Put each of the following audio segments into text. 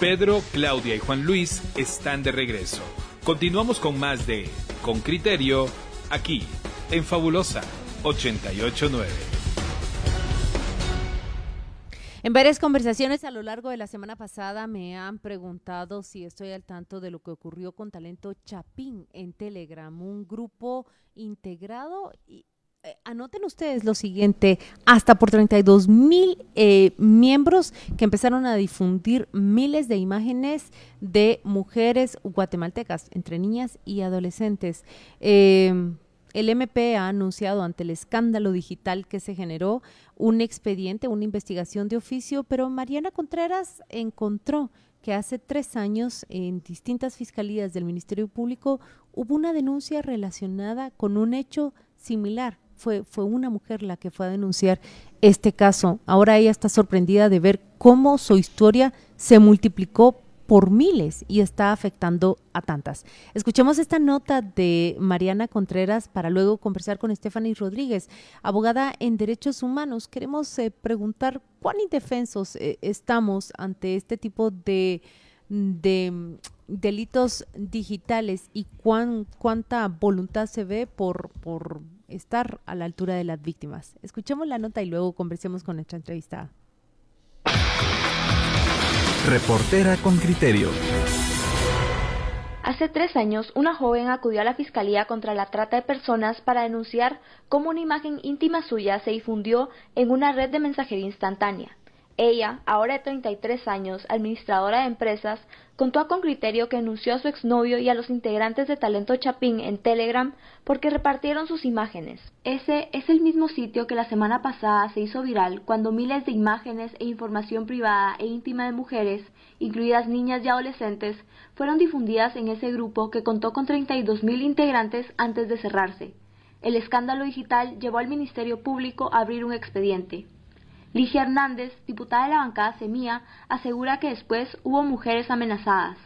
Pedro, Claudia y Juan Luis están de regreso. Continuamos con más de Con Criterio, aquí, en Fabulosa 889. En varias conversaciones a lo largo de la semana pasada me han preguntado si estoy al tanto de lo que ocurrió con Talento Chapín en Telegram, un grupo integrado y anoten ustedes lo siguiente, hasta por 32 mil eh, miembros que empezaron a difundir miles de imágenes de mujeres guatemaltecas, entre niñas y adolescentes. Eh, el MP ha anunciado ante el escándalo digital que se generó un expediente, una investigación de oficio, pero Mariana Contreras encontró que hace tres años en distintas fiscalías del Ministerio Público hubo una denuncia relacionada con un hecho similar. Fue, fue una mujer la que fue a denunciar este caso. Ahora ella está sorprendida de ver cómo su historia se multiplicó por miles y está afectando a tantas. Escuchemos esta nota de Mariana Contreras para luego conversar con Stephanie Rodríguez, abogada en derechos humanos. Queremos eh, preguntar cuán indefensos eh, estamos ante este tipo de, de mm, delitos digitales y cuán, cuánta voluntad se ve por, por estar a la altura de las víctimas. Escuchemos la nota y luego conversemos con nuestra entrevistada. Reportera con criterio. Hace tres años, una joven acudió a la Fiscalía contra la Trata de Personas para denunciar cómo una imagen íntima suya se difundió en una red de mensajería instantánea. Ella, ahora de 33 años, administradora de empresas, contó con criterio que denunció a su exnovio y a los integrantes de Talento Chapín en Telegram porque repartieron sus imágenes. Ese es el mismo sitio que la semana pasada se hizo viral cuando miles de imágenes e información privada e íntima de mujeres, incluidas niñas y adolescentes, fueron difundidas en ese grupo que contó con 32.000 integrantes antes de cerrarse. El escándalo digital llevó al Ministerio Público a abrir un expediente. Ligia Hernández, diputada de la bancada Semilla, asegura que después hubo mujeres amenazadas.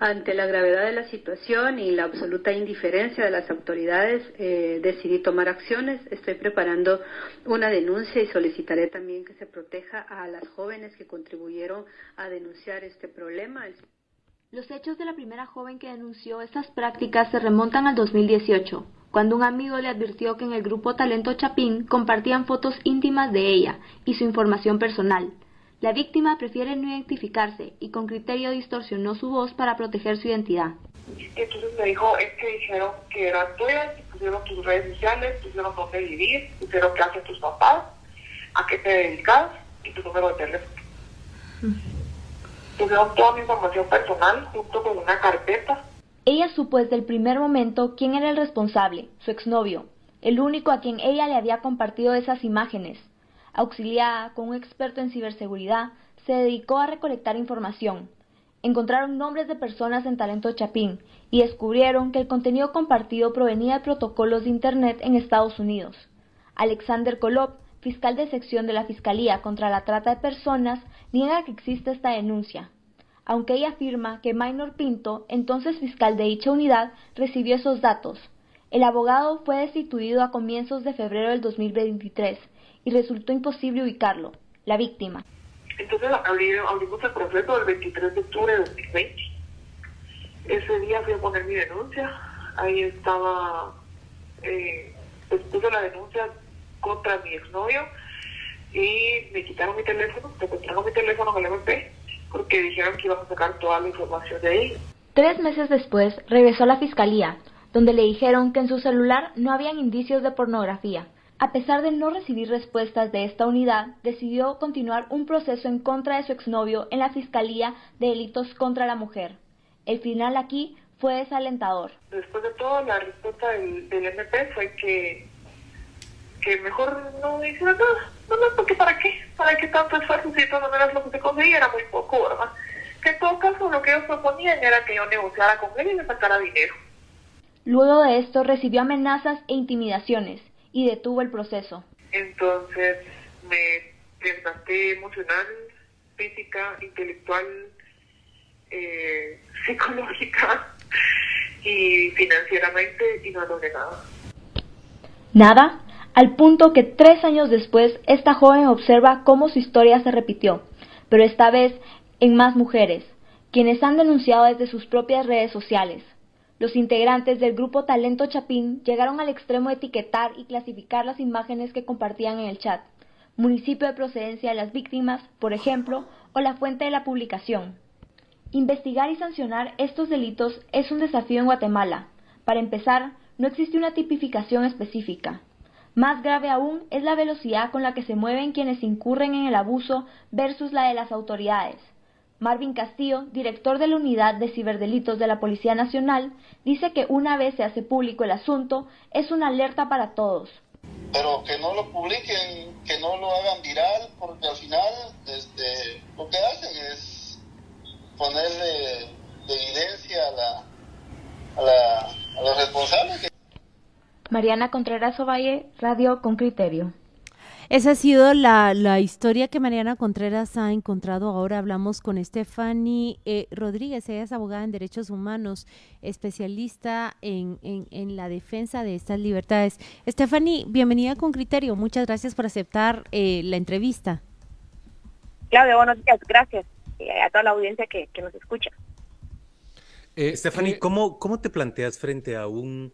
Ante la gravedad de la situación y la absoluta indiferencia de las autoridades, eh, decidí tomar acciones. Estoy preparando una denuncia y solicitaré también que se proteja a las jóvenes que contribuyeron a denunciar este problema. Los hechos de la primera joven que denunció estas prácticas se remontan al 2018 cuando un amigo le advirtió que en el grupo Talento Chapín compartían fotos íntimas de ella y su información personal. La víctima prefiere no identificarse y con criterio distorsionó su voz para proteger su identidad. Entonces me dijo, es que dijeron que eran tuyas, pusieron tus redes sociales, pusieron dónde vivir, pusieron qué hacen tus papás, a qué te dedicas y tu número de teléfono. Pusieron toda mi información personal junto con una carpeta ella supo desde el primer momento quién era el responsable, su exnovio, el único a quien ella le había compartido esas imágenes. Auxiliada con un experto en ciberseguridad, se dedicó a recolectar información. Encontraron nombres de personas en Talento Chapín y descubrieron que el contenido compartido provenía de protocolos de Internet en Estados Unidos. Alexander Kolop, fiscal de sección de la Fiscalía contra la Trata de Personas, niega que existe esta denuncia aunque ella afirma que Minor Pinto, entonces fiscal de dicha unidad, recibió esos datos. El abogado fue destituido a comienzos de febrero del 2023 y resultó imposible ubicarlo, la víctima. Entonces abrimos el proceso del 23 de octubre de 2020. Ese día fui a poner mi denuncia. Ahí estaba, eh, pues puse la denuncia contra mi exnovio y me quitaron mi teléfono, secuestraron mi teléfono con el MP porque dijeron que iban a sacar toda la información de ahí. Tres meses después regresó a la fiscalía, donde le dijeron que en su celular no habían indicios de pornografía. A pesar de no recibir respuestas de esta unidad, decidió continuar un proceso en contra de su exnovio en la Fiscalía de Delitos contra la Mujer. El final aquí fue desalentador. Después de todo, la respuesta del, del MP fue que, que mejor no hiciera nada no, no, porque ¿para qué? ¿Para qué tanto esfuerzo si de todas maneras lo que se conseguía era muy poco, ¿verdad? Que en todo caso lo que ellos proponían era que yo negociara con él y me sacara dinero. Luego de esto recibió amenazas e intimidaciones y detuvo el proceso. Entonces me desgasté emocional, física, intelectual, eh, psicológica y financieramente y no logré nada. ¿Nada? Al punto que tres años después esta joven observa cómo su historia se repitió, pero esta vez en más mujeres, quienes han denunciado desde sus propias redes sociales. Los integrantes del grupo Talento Chapín llegaron al extremo de etiquetar y clasificar las imágenes que compartían en el chat, municipio de procedencia de las víctimas, por ejemplo, o la fuente de la publicación. Investigar y sancionar estos delitos es un desafío en Guatemala. Para empezar, no existe una tipificación específica. Más grave aún es la velocidad con la que se mueven quienes incurren en el abuso versus la de las autoridades. Marvin Castillo, director de la Unidad de Ciberdelitos de la Policía Nacional, dice que una vez se hace público el asunto, es una alerta para todos. Pero que no lo publiquen, que no lo hagan viral, porque al final este, lo que hacen es ponerle de evidencia a, la, a, los responsables. Mariana Contreras Ovalle, Radio con Criterio. Esa ha sido la, la, historia que Mariana Contreras ha encontrado. Ahora hablamos con Stephanie eh, Rodríguez. Ella es abogada en derechos humanos, especialista en, en, la defensa de estas libertades. Stephanie, bienvenida con Criterio. Muchas gracias por aceptar eh, la entrevista. Claudia, buenos días. Gracias eh, a toda la audiencia que, que nos escucha. Stephanie, ¿cómo, ¿cómo te planteas frente a un,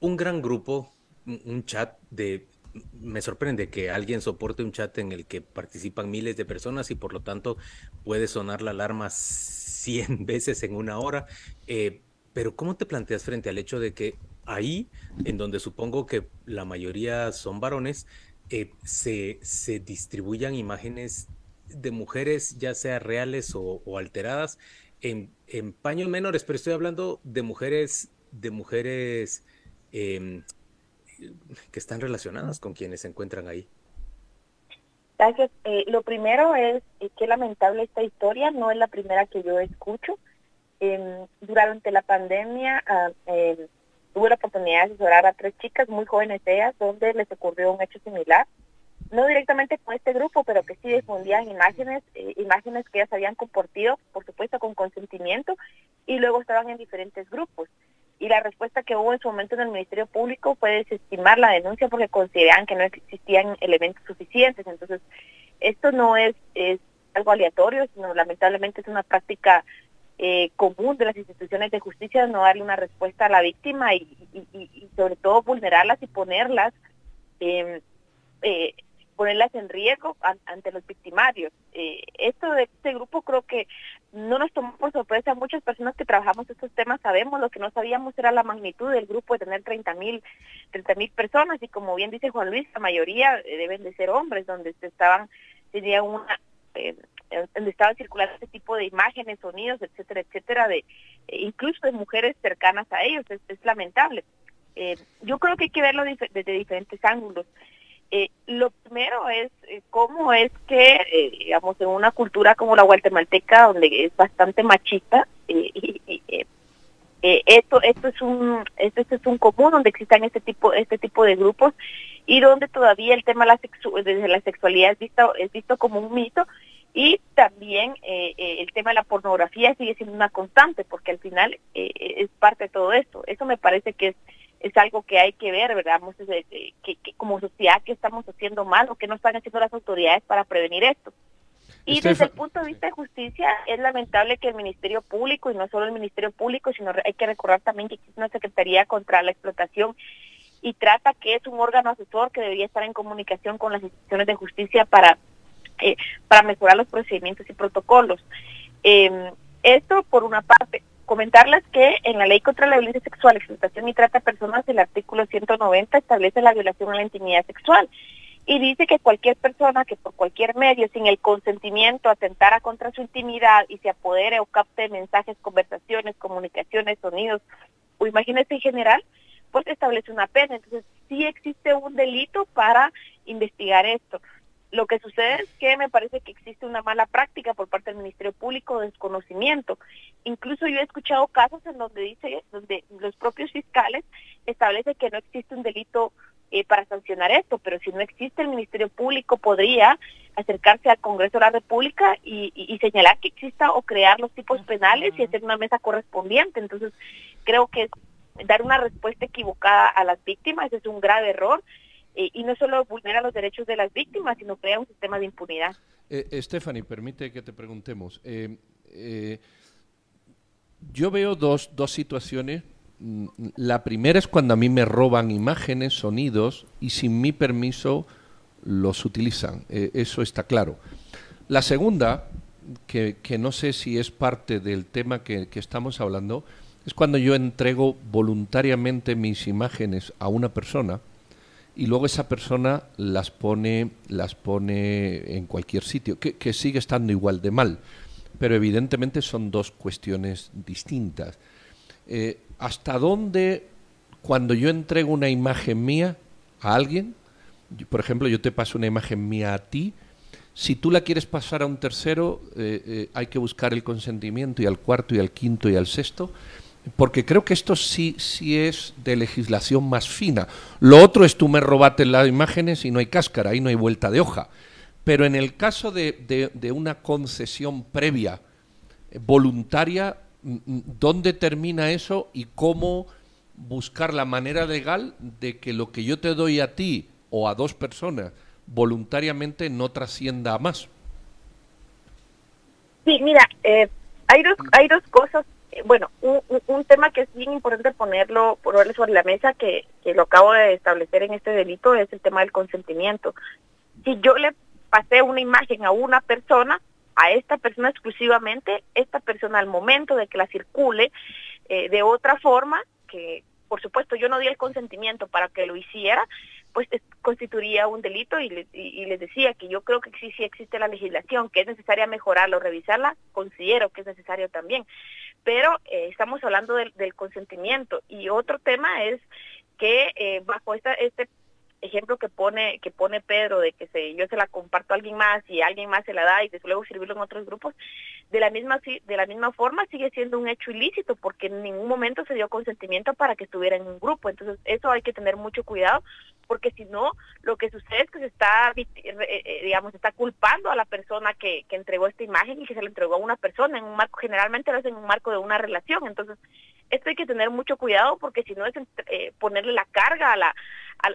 un gran grupo, un chat de me sorprende que alguien soporte un chat en el que participan miles de personas y por lo tanto puede sonar la alarma 100 veces en una hora. Eh, pero ¿cómo te planteas frente al hecho de que ahí, en donde supongo que la mayoría son varones, eh, se, se, distribuyan imágenes de mujeres, ya sea reales o, alteradas, en, en, paños menores, pero estoy hablando de mujeres, de mujeres em, que están relacionadas con quienes se encuentran ahí. Gracias. Eh, lo primero es eh, que lamentable esta historia, no es la primera que yo escucho. Em, durante la pandemia ah, em, tuve la oportunidad de asesorar a tres chicas muy jóvenes ellas, donde les ocurrió un hecho similar. No directamente con este grupo, pero que sí difundían imágenes, eh, imágenes que ellas habían compartido, por supuesto con consentimiento, y luego estaban en diferentes grupos y la respuesta que hubo en su momento en el Ministerio Público fue desestimar la denuncia porque consideraban que no existían elementos suficientes. Entonces, esto no es, algo aleatorio, sino lamentablemente es una práctica eh, común de las instituciones de justicia no darle una respuesta a la víctima y, sobre todo vulnerarlas y ponerlas eh, eh, ponerlas en riesgo ante los victimarios. Eh, esto de este grupo creo que no nos tomó por sorpresa. Muchas personas que trabajamos estos temas sabemos, lo que no sabíamos era la magnitud del grupo de tener 30 mil 30 mil personas y como bien dice Juan Luis, la mayoría eh, deben de ser hombres, donde se estaban, tenía una... Eh, donde estaban circulando este tipo de imágenes, sonidos, etcétera, etcétera, de incluso de mujeres cercanas a ellos, es, lamentable. yo creo que hay que verlo desde diferentes ángulos. Eh, lo primero es eh, cómo es que, eh, digamos, en una cultura como la guatemalteca, donde es bastante machista, esto esto es un esto, es un común donde existan este tipo este tipo de grupos y donde todavía el tema de la, de la sexualidad es visto es visto como un mito y también el tema de la pornografía sigue siendo una constante porque al final es parte de todo esto eso me parece que es es algo que hay que ver, ¿verdad? Que, como sociedad, ¿qué estamos haciendo mal o qué no están haciendo las autoridades para prevenir esto? Y desde el punto de vista de justicia, es lamentable que el Ministerio Público, y no solo el Ministerio Público, sino hay que recordar también que existe una Secretaría contra la Explotación y trata que es un órgano asesor que debería estar en comunicación con las instituciones de justicia para, eh, para mejorar los procedimientos y protocolos. Eh, esto por una parte comentarles que en la ley contra la violencia sexual, explotación y trata de personas, el artículo 190 establece la violación a la intimidad sexual y dice que cualquier persona que por cualquier medio, sin el consentimiento, atentara contra su intimidad y se apodere o capte mensajes, conversaciones, comunicaciones, sonidos o imágenes en general, pues establece una pena. Entonces, sí existe un delito para investigar esto. Lo que sucede es que me parece que existe una mala práctica por parte del Ministerio Público de desconocimiento. Incluso yo he escuchado casos en donde dice, donde los propios fiscales establecen que no existe un delito eh, para sancionar esto, pero si no existe el Ministerio Público podría acercarse al Congreso de la República y, señalar que exista o crear los tipos penales y hacer una mesa correspondiente. Entonces, creo que dar una respuesta equivocada a las víctimas es un grave error eh, y no solo vulnera los derechos de las víctimas, sino crea un sistema de impunidad. Eh, Stephanie, permite que te preguntemos. Eh, eh, yo veo dos, dos situaciones. Mm, la primera es cuando a mí me roban imágenes, sonidos y sin mi permiso los utilizan. eso está claro. La segunda, que, no sé si es parte del tema que, que estamos hablando, es cuando yo entrego voluntariamente mis imágenes a una persona y luego esa persona las pone, las pone en cualquier sitio, que, sigue estando igual de mal, pero evidentemente son dos cuestiones distintas. Eh, ¿Hasta dónde, cuando yo entrego una imagen mía a alguien, por ejemplo, yo te paso una imagen mía a ti, si tú la quieres pasar a un tercero, eh, eh, hay que buscar el consentimiento y al cuarto y al quinto y al sexto, porque creo que esto sí, sí es de legislación más fina. Lo otro es tú me robaste las imágenes y no hay cáscara, ahí no hay vuelta de hoja. Pero en el caso de, de, una concesión previa, eh, voluntaria, mm, mm, ¿dónde termina eso y cómo buscar la manera legal de que lo que yo te doy a ti o a dos personas voluntariamente no trascienda a más? Sí, mira, eh, hay, dos, hay dos cosas bueno, un, tema que es bien importante ponerlo, ponerlo sobre la mesa, que, que lo acabo de establecer en este delito, es el tema del consentimiento. Si yo le pasé una imagen a una persona, a esta persona exclusivamente, esta persona al momento de que la circule eh, de otra forma, que por supuesto yo no di el consentimiento para que lo hiciera, pues constituiría un delito y, y, les decía que yo creo que sí, sí existe la legislación, que es necesaria mejorarla o revisarla, considero que es necesario también pero eh, estamos hablando del, consentimiento. Y otro tema es que eh, bajo esta, este ejemplo que pone que pone Pedro de que se, yo se la comparto a alguien más y alguien más se la da y luego servirlo en otros grupos de la misma de la misma forma sigue siendo un hecho ilícito porque en ningún momento se dio consentimiento para que estuviera en un grupo entonces eso hay que tener mucho cuidado porque si no, lo que sucede es que se está, eh, eh, digamos, está culpando a la persona que, que entregó esta imagen y que se la entregó a una persona en un marco, generalmente lo hacen en un marco de una relación. Entonces, esto hay que tener mucho cuidado porque si no es eh, ponerle la carga a la,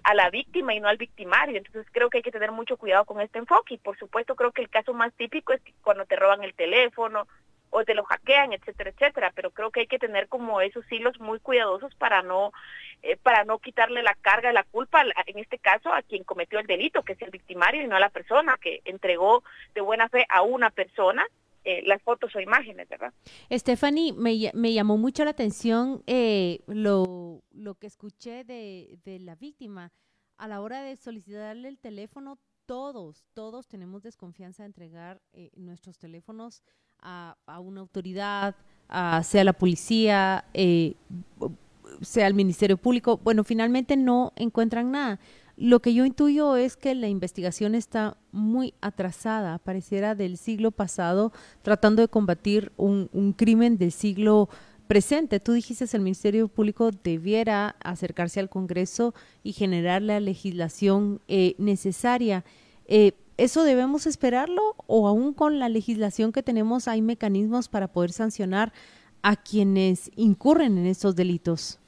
a, la víctima y no al victimario. Entonces creo que hay que tener mucho cuidado con este enfoque y por supuesto creo que el caso más típico es cuando te roban el teléfono o te lo hackean, etcétera, etcétera, pero creo que hay que tener como esos hilos muy cuidadosos para no eh, para no quitarle la carga, la culpa, en este caso, a quien cometió el delito, que es el victimario y no a la persona que entregó de buena fe a una persona eh, las fotos o imágenes, ¿verdad? Stephanie, me, me llamó mucho la atención eh, lo, lo que escuché de, de la víctima. A la hora de solicitarle el teléfono, todos, todos tenemos desconfianza de entregar nuestros teléfonos a, a, una autoridad, a, sea la policía, eh, sea el Ministerio Público, bueno, finalmente no encuentran nada. Lo que yo intuyo es que la investigación está muy atrasada, pareciera del siglo pasado, tratando de combatir un, crimen del siglo presente. Tú dijiste que el Ministerio Público debiera acercarse al Congreso y generar la legislación eh, necesaria. Eh, ¿Eso debemos esperarlo o aún con la legislación que tenemos hay mecanismos para poder sancionar a quienes incurren en estos delitos?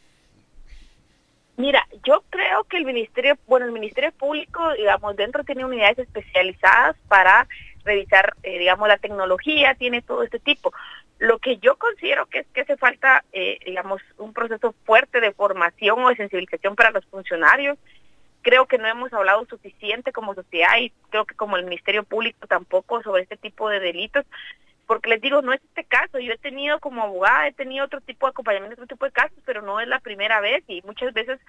Mira, yo creo que el Ministerio, bueno, el Ministerio Público, digamos, dentro tiene unidades especializadas para revisar, eh, digamos, la tecnología, tiene todo este tipo. Lo que yo considero que es que hace falta, eh, digamos, un proceso fuerte de formación o de sensibilización para los funcionarios. Creo que no hemos hablado suficiente como sociedad y creo que como el Ministerio Público tampoco sobre este tipo de delitos porque les digo, no es este caso, yo he tenido como abogada, he tenido otro tipo de acompañamiento, otro tipo de casos, pero no es la primera vez y muchas veces,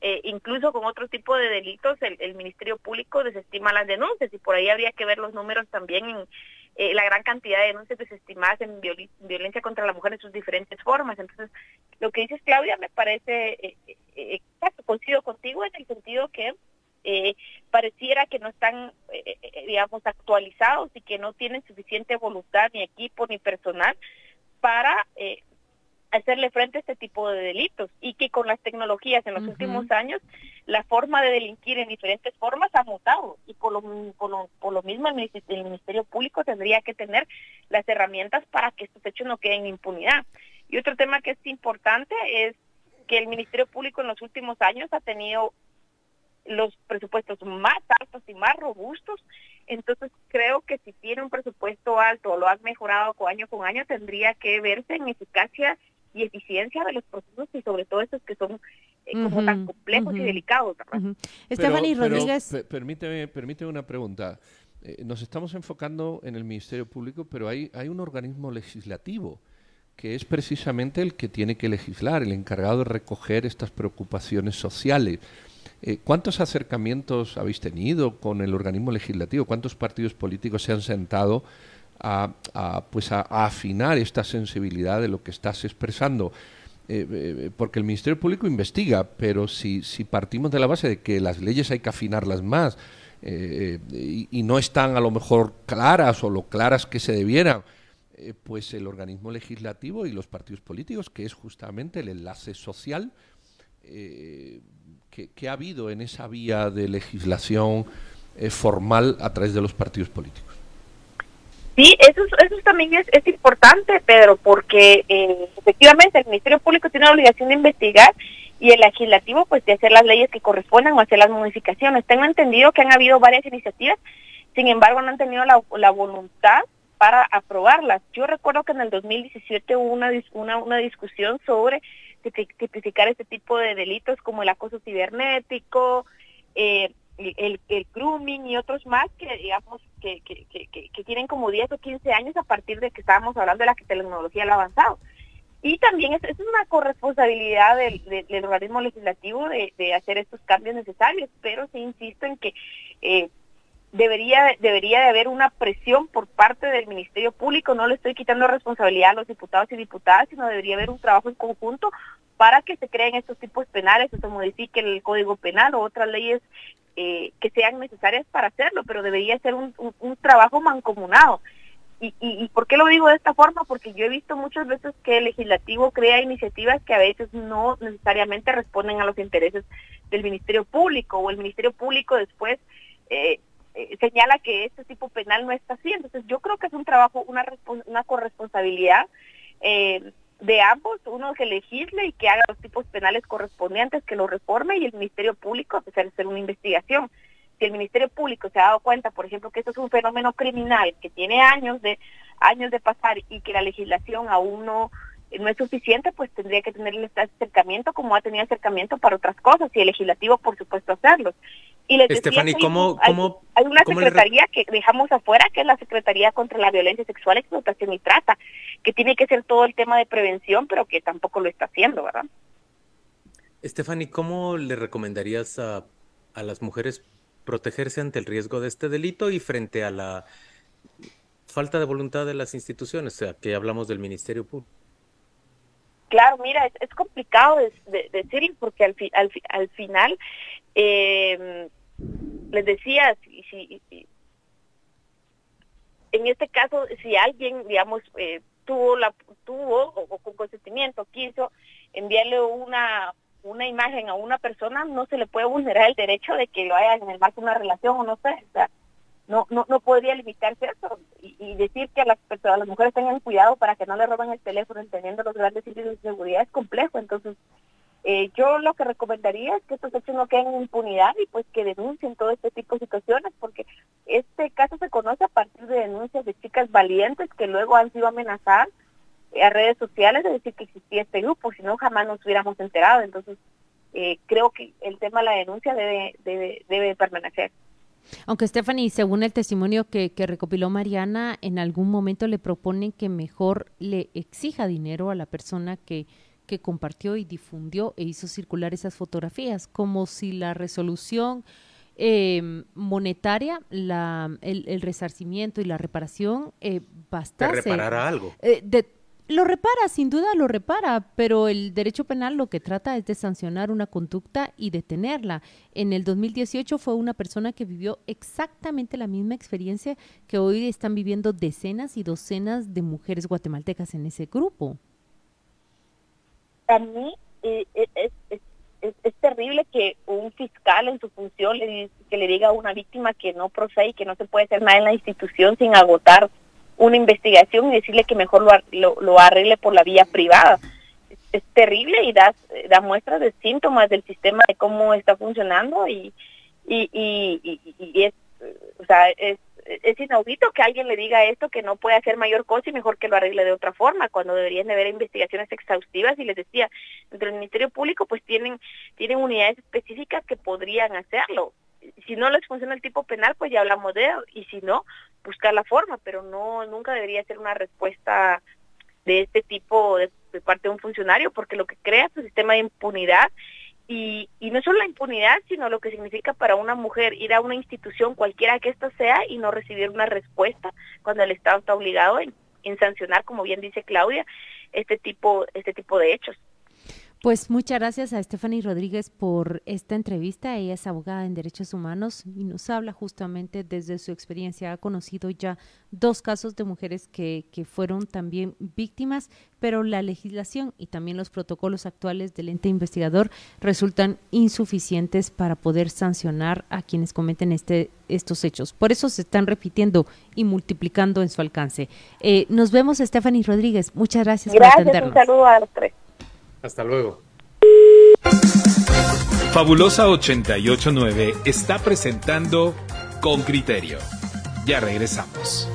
eh, incluso con otro tipo de delitos, el, Ministerio Público desestima las denuncias y por ahí habría que ver los números también en eh, la gran cantidad de denuncias desestimadas en violencia contra la mujer en sus diferentes formas. Entonces, lo que dices, Claudia, me parece eh, eh exacto, coincido contigo en el sentido que eh, pareciera que no están, eh, eh, digamos, actualizados y que no tienen suficiente voluntad ni equipo ni personal para hacerle frente a este tipo de delitos. Y que con las tecnologías en los últimos años la forma de delinquir en diferentes formas ha mutado. Y por lo, por lo, por lo mismo el ministerio, el ministerio, Público tendría que tener las herramientas para que estos hechos no queden en impunidad. Y otro tema que es importante es que el Ministerio Público en los últimos años ha tenido los presupuestos más altos y más robustos. Entonces creo que si tiene un presupuesto alto o lo han mejorado año con año, tendría que verse en eficacia y eficiencia de los procesos y sobre todo estos que son eh, como tan complejos y delicados. Stephanie Rodríguez. permíteme, permíteme una pregunta. Eh, nos estamos enfocando en el Ministerio Público, pero hay, hay un organismo legislativo que es precisamente el que tiene que legislar, el encargado de recoger estas preocupaciones sociales. Eh, ¿Cuántos acercamientos habéis tenido con el organismo legislativo? ¿Cuántos partidos políticos se han sentado a, pues a, afinar esta sensibilidad de lo que estás expresando? Eh, eh, porque el Ministerio Público investiga, pero si, partimos de la base de que las leyes hay que afinarlas más y, no están a lo mejor claras o lo claras que se debieran, pues el organismo legislativo y los partidos políticos, que es justamente el enlace social, que, ha habido en esa vía de legislación eh, formal a través de los partidos políticos. Sí, eso, eso también es, es importante, Pedro, porque eh, efectivamente el Ministerio Público tiene la obligación de investigar y el legislativo pues de hacer las leyes que correspondan o hacer las modificaciones. Tengo entendido que han habido varias iniciativas, sin embargo no han tenido la, la voluntad para aprobarlas. Yo recuerdo que en el 2017 hubo una, una, una discusión sobre tipificar este tipo de delitos como el acoso cibernético, eh, el, grooming y otros más que digamos que, tienen como 10 o 15 años a partir de que estábamos hablando de la tecnología ha avanzado. Y también es, una corresponsabilidad del, del, organismo legislativo de, de, hacer estos cambios necesarios, pero sí insisto en que eh, debería, debería de haber una presión por parte del Ministerio Público, no le estoy quitando responsabilidad a los diputados y diputadas, sino debería haber un trabajo en conjunto para que se creen estos tipos penales, que se modifique el Código Penal o otras leyes eh, que sean necesarias para hacerlo, pero debería ser un, un, trabajo mancomunado. Y, y, ¿Y por qué lo digo de esta forma? Porque yo he visto muchas veces que el legislativo crea iniciativas que a veces no necesariamente responden a los intereses del Ministerio Público o el Ministerio Público después eh, eh, señala que este tipo penal no está así. Entonces yo creo que es un trabajo, una, una corresponsabilidad eh, de ambos, uno que legisle y que haga los tipos penales correspondientes, que lo reforme y el Ministerio Público pues, hacer una investigación. Si el Ministerio Público se ha dado cuenta, por ejemplo, que esto es un fenómeno criminal que tiene años de años de pasar y que la legislación aún no no es suficiente, pues tendría que tener este acercamiento como ha tenido acercamiento para otras cosas y el legislativo, por supuesto, hacerlos. Y les Stephanie, ¿cómo, hay, hay, una secretaría que dejamos afuera, que es la Secretaría contra la Violencia Sexual, Explotación y Trata, que tiene que ser todo el tema de prevención, pero que tampoco lo está haciendo, ¿verdad? Stephanie, ¿cómo le recomendarías a, a las mujeres protegerse ante el riesgo de este delito y frente a la falta de voluntad de las instituciones, o sea, que hablamos del Ministerio Público? Claro, mira, es, complicado de, decir porque al, al, al final eh, les decía, si, en este caso, si alguien, digamos, eh, tuvo, la, tuvo o, con consentimiento quiso enviarle una una imagen a una persona, no se le puede vulnerar el derecho de que lo haya en el marco de una relación o no sé, no, no, no podría limitarse a eso y, decir que a las personas, las mujeres tengan cuidado para que no le roben el teléfono entendiendo los grandes sitios de seguridad es complejo, entonces eh, yo lo que recomendaría es que estos hechos no queden en impunidad y pues que denuncien todo este tipo de situaciones, porque este caso se conoce a partir de denuncias de chicas valientes que luego han sido amenazadas a redes sociales de decir que existía este grupo, si no jamás nos hubiéramos enterado. Entonces, eh, creo que el tema de la denuncia debe, debe, debe permanecer. Aunque Stephanie, según el testimonio que, que, recopiló Mariana, en algún momento le proponen que mejor le exija dinero a la persona que, que compartió y difundió e hizo circular esas fotografías, como si la resolución eh, monetaria, la, el, resarcimiento y la reparación eh, bastase. reparara algo. Eh, de, lo repara, sin duda lo repara, pero el derecho penal lo que trata es de sancionar una conducta y detenerla. En el 2018 fue una persona que vivió exactamente la misma experiencia que hoy están viviendo decenas y docenas de mujeres guatemaltecas en ese grupo a mí eh, eh, es, es, es, terrible que un fiscal en su función le, que le diga a una víctima que no procede y que no se puede hacer nada en la institución sin agotar una investigación y decirle que mejor lo, lo, arregle por la vía privada. Es, terrible y da, da muestras de síntomas del sistema de cómo está funcionando y, y, y, y, es, o sea, es, es inaudito que alguien le diga esto, que no puede hacer mayor cosa y mejor que lo arregle de otra forma, cuando deberían de haber investigaciones exhaustivas y les decía, dentro del Ministerio Público pues tienen, tienen unidades específicas que podrían hacerlo. Si no les funciona el tipo penal, pues ya hablamos de eso, y si no, buscar la forma, pero no, nunca debería ser una respuesta de este tipo de, de parte de un funcionario, porque lo que crea es un sistema de impunidad y, y no solo la impunidad, sino lo que significa para una mujer ir a una institución, cualquiera que ésta sea, y no recibir una respuesta cuando el Estado está obligado en, en sancionar, como bien dice Claudia, este tipo, este tipo de hechos. Pues muchas gracias a Stephanie Rodríguez por esta entrevista. Ella es abogada en derechos humanos y nos habla justamente desde su experiencia. Ha conocido ya dos casos de mujeres que, que fueron también víctimas, pero la legislación y también los protocolos actuales del ente investigador resultan insuficientes para poder sancionar a quienes cometen este, estos hechos. Por eso se están repitiendo y multiplicando en su alcance. Eh, nos vemos, Stephanie Rodríguez. Muchas gracias, gracias por atendernos. Un saludo a los tres. Hasta luego. Fabulosa 889 está presentando Con Criterio. Ya regresamos.